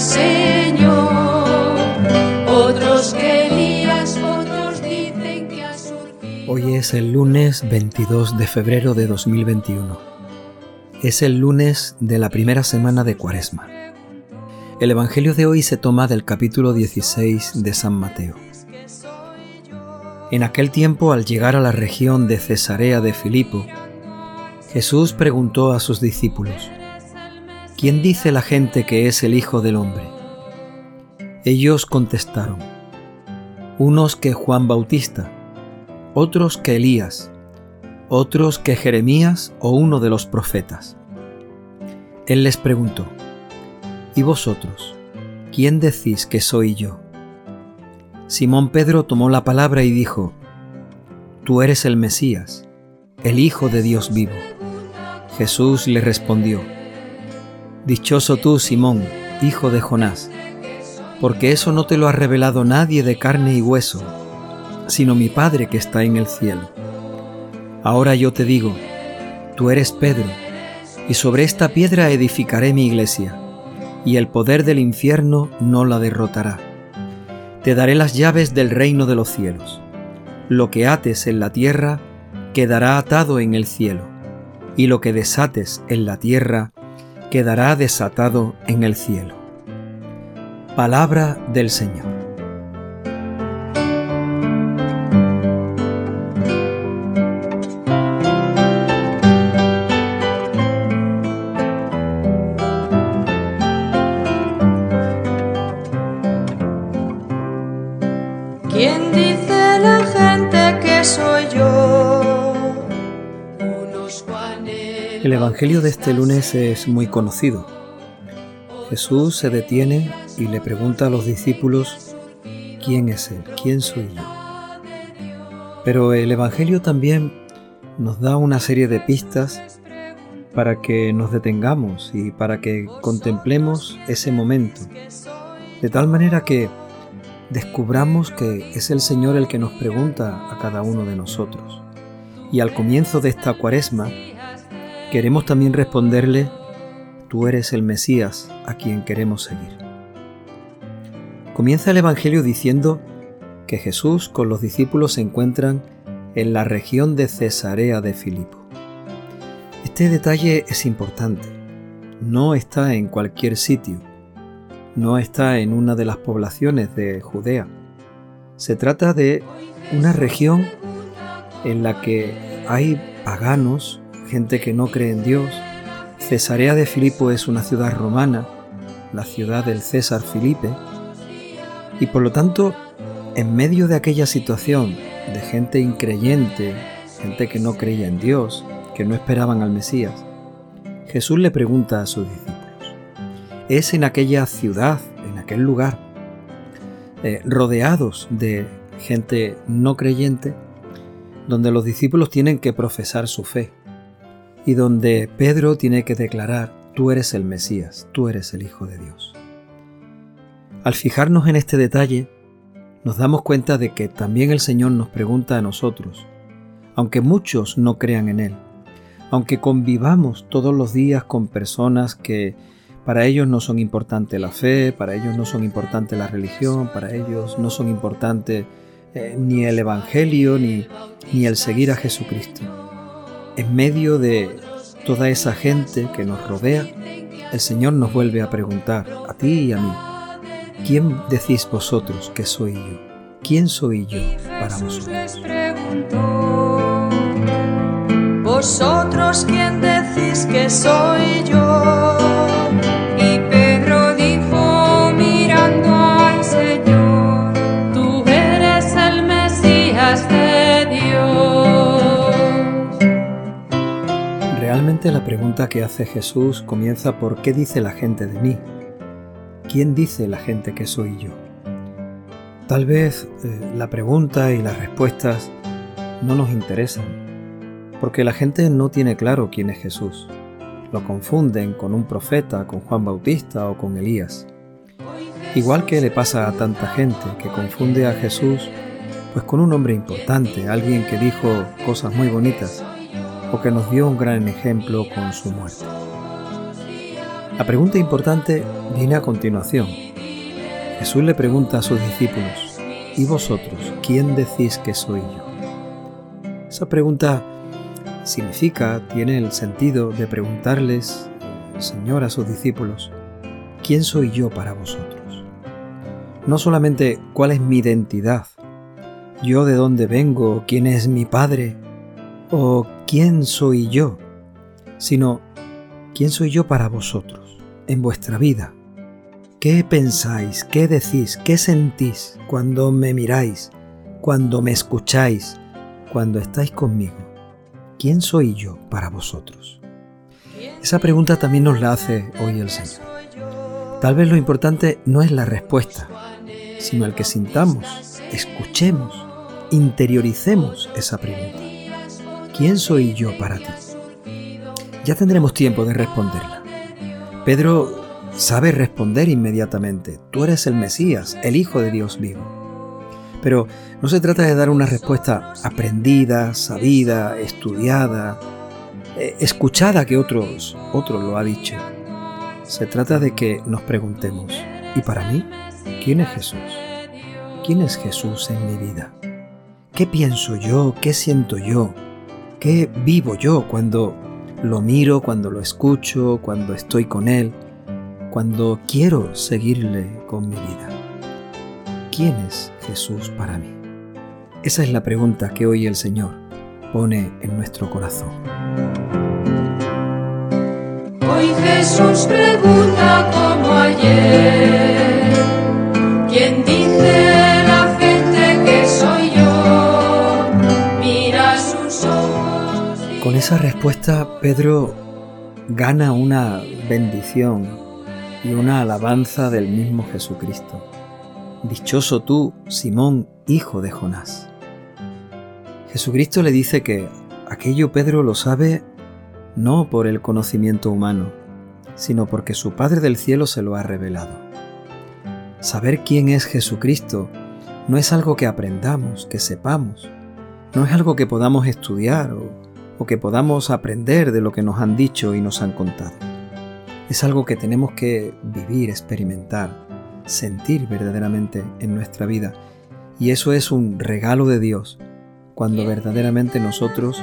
Señor. Otros que otros dicen que ha surgido. Hoy es el lunes 22 de febrero de 2021. Es el lunes de la primera semana de Cuaresma. El Evangelio de hoy se toma del capítulo 16 de San Mateo. En aquel tiempo, al llegar a la región de Cesarea de Filipo, Jesús preguntó a sus discípulos, ¿quién dice la gente que es el Hijo del Hombre? Ellos contestaron, unos que Juan Bautista, otros que Elías, otros que Jeremías o uno de los profetas. Él les preguntó, ¿y vosotros, quién decís que soy yo? Simón Pedro tomó la palabra y dijo, Tú eres el Mesías, el Hijo de Dios vivo. Jesús le respondió, Dichoso tú, Simón, hijo de Jonás, porque eso no te lo ha revelado nadie de carne y hueso, sino mi Padre que está en el cielo. Ahora yo te digo, tú eres Pedro, y sobre esta piedra edificaré mi iglesia, y el poder del infierno no la derrotará. Te daré las llaves del reino de los cielos. Lo que ates en la tierra quedará atado en el cielo y lo que desates en la tierra quedará desatado en el cielo. Palabra del Señor. ¿Quién El Evangelio de este lunes es muy conocido. Jesús se detiene y le pregunta a los discípulos, ¿quién es Él? ¿Quién soy yo? Pero el Evangelio también nos da una serie de pistas para que nos detengamos y para que contemplemos ese momento, de tal manera que descubramos que es el Señor el que nos pregunta a cada uno de nosotros. Y al comienzo de esta cuaresma, queremos también responderle, tú eres el Mesías a quien queremos seguir. Comienza el Evangelio diciendo que Jesús con los discípulos se encuentran en la región de Cesarea de Filipo. Este detalle es importante. No está en cualquier sitio. No está en una de las poblaciones de Judea. Se trata de una región en la que hay paganos gente que no cree en Dios. Cesarea de Filipo es una ciudad romana, la ciudad del César Filipe, y por lo tanto, en medio de aquella situación de gente increyente, gente que no creía en Dios, que no esperaban al Mesías, Jesús le pregunta a sus discípulos, es en aquella ciudad, en aquel lugar, eh, rodeados de gente no creyente, donde los discípulos tienen que profesar su fe y donde Pedro tiene que declarar, tú eres el Mesías, tú eres el Hijo de Dios. Al fijarnos en este detalle, nos damos cuenta de que también el Señor nos pregunta a nosotros, aunque muchos no crean en Él, aunque convivamos todos los días con personas que para ellos no son importante la fe, para ellos no son importante la religión, para ellos no son importante eh, ni el Evangelio ni, ni el seguir a Jesucristo en medio de toda esa gente que nos rodea, el Señor nos vuelve a preguntar, a ti y a mí, ¿quién decís vosotros que soy yo? ¿Quién soy yo para vosotros? Vosotros quién decís que soy yo. La pregunta que hace Jesús comienza por ¿qué dice la gente de mí? ¿Quién dice la gente que soy yo? Tal vez eh, la pregunta y las respuestas no nos interesan, porque la gente no tiene claro quién es Jesús. Lo confunden con un profeta, con Juan Bautista o con Elías. Igual que le pasa a tanta gente que confunde a Jesús pues con un hombre importante, alguien que dijo cosas muy bonitas, o que nos dio un gran ejemplo con su muerte. La pregunta importante viene a continuación. Jesús le pregunta a sus discípulos, ¿y vosotros quién decís que soy yo? Esa pregunta significa, tiene el sentido de preguntarles, Señor a sus discípulos, ¿quién soy yo para vosotros? No solamente cuál es mi identidad, yo de dónde vengo, quién es mi Padre, o quién soy yo, sino quién soy yo para vosotros, en vuestra vida. ¿Qué pensáis, qué decís, qué sentís cuando me miráis, cuando me escucháis, cuando estáis conmigo? ¿quién soy yo para vosotros? Esa pregunta también nos la hace hoy el Señor. Tal vez lo importante no es la respuesta, sino el que sintamos, escuchemos, interioricemos esa pregunta. ¿Quién soy yo para ti? Ya tendremos tiempo de responderla. Pedro sabe responder inmediatamente. Tú eres el Mesías, el Hijo de Dios vivo. Pero no se trata de dar una respuesta aprendida, sabida, estudiada, eh, escuchada que otros, otros lo ha dicho. Se trata de que nos preguntemos, ¿y para mí? ¿Quién es Jesús? ¿Quién es Jesús en mi vida? ¿Qué pienso yo? ¿Qué siento yo? ¿Qué vivo yo cuando lo miro, cuando lo escucho, cuando estoy con Él, cuando quiero seguirle con mi vida? ¿quién es Jesús para mí? Esa es la pregunta que hoy el Señor pone en nuestro corazón. Hoy Jesús pregunta como ayer, Con esa respuesta Pedro gana una bendición y una alabanza del mismo Jesucristo. Dichoso tú, Simón, hijo de Jonás. Jesucristo le dice que aquello Pedro lo sabe no por el conocimiento humano, sino porque su Padre del cielo se lo ha revelado. Saber quién es Jesucristo no es algo que aprendamos, que sepamos, no es algo que podamos estudiar o, o, que podamos aprender de lo que nos han dicho y nos han contado. Es algo que tenemos que vivir, experimentar sentir verdaderamente en nuestra vida. Y eso es un regalo de Dios cuando verdaderamente nosotros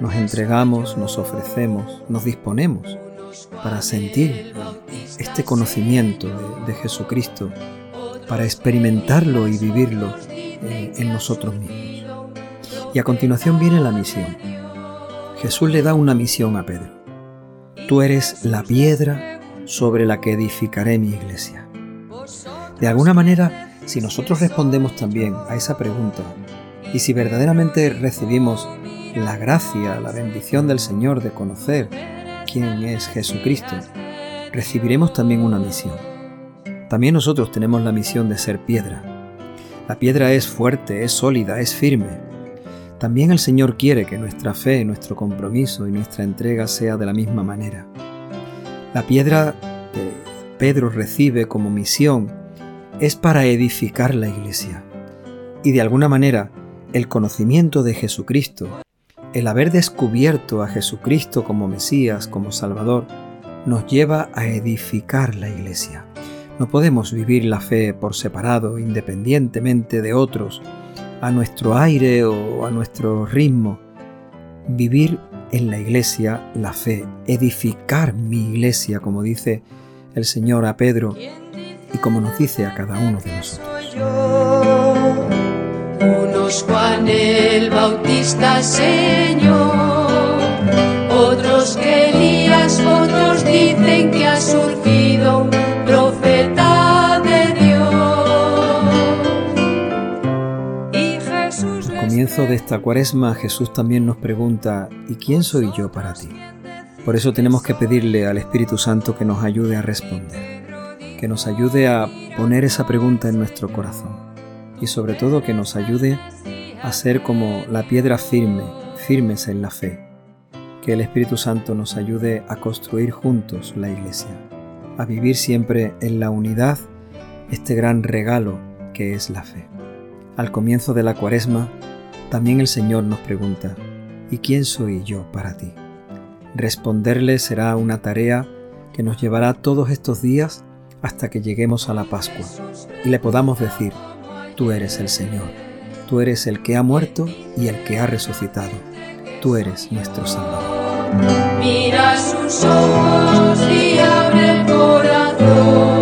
nos entregamos, nos ofrecemos, nos disponemos para sentir este conocimiento de, Jesucristo, para experimentarlo y vivirlo en, en nosotros mismos. Y a continuación viene la misión. Jesús le da una misión a Pedro. Tú eres la piedra sobre la que edificaré mi iglesia. De alguna manera, si nosotros respondemos también a esa pregunta y si verdaderamente recibimos la gracia, la bendición del Señor de conocer quién es Jesucristo, recibiremos también una misión. También nosotros tenemos la misión de ser piedra. La piedra es fuerte, es sólida, es firme. También el Señor quiere que nuestra fe, nuestro compromiso y nuestra entrega sea de la misma manera. La piedra que Pedro recibe como misión es para edificar la iglesia. Y de alguna manera, el conocimiento de Jesucristo, el haber descubierto a Jesucristo como Mesías, como Salvador, nos lleva a edificar la iglesia. No podemos vivir la fe por separado, independientemente de otros, a nuestro aire o a nuestro ritmo. Vivir en la iglesia la fe, edificar mi iglesia, como dice el Señor a Pedro, y como nos dice a cada uno de nosotros. Unos Juan el Bautista, Señor, otros que Elías, otros dicen que ha surgido profeta comienzo de esta cuaresma Jesús también nos pregunta, ¿y quién soy yo para ti? Por eso tenemos que pedirle al Espíritu Santo que nos ayude a responder que nos ayude a poner esa pregunta en nuestro corazón y sobre todo que nos ayude a ser como la piedra firme, firmes en la fe. Que el Espíritu Santo nos ayude a construir juntos la iglesia, a vivir siempre en la unidad este gran regalo que es la fe. Al comienzo de la cuaresma, también el Señor nos pregunta, ¿y quién soy yo para ti? Responderle será una tarea que nos llevará todos estos días hasta que lleguemos a la Pascua y le podamos decir, tú eres el Señor, tú eres el que ha muerto y el que ha resucitado, tú eres nuestro Salvador. Mira sus ojos y abre el corazón.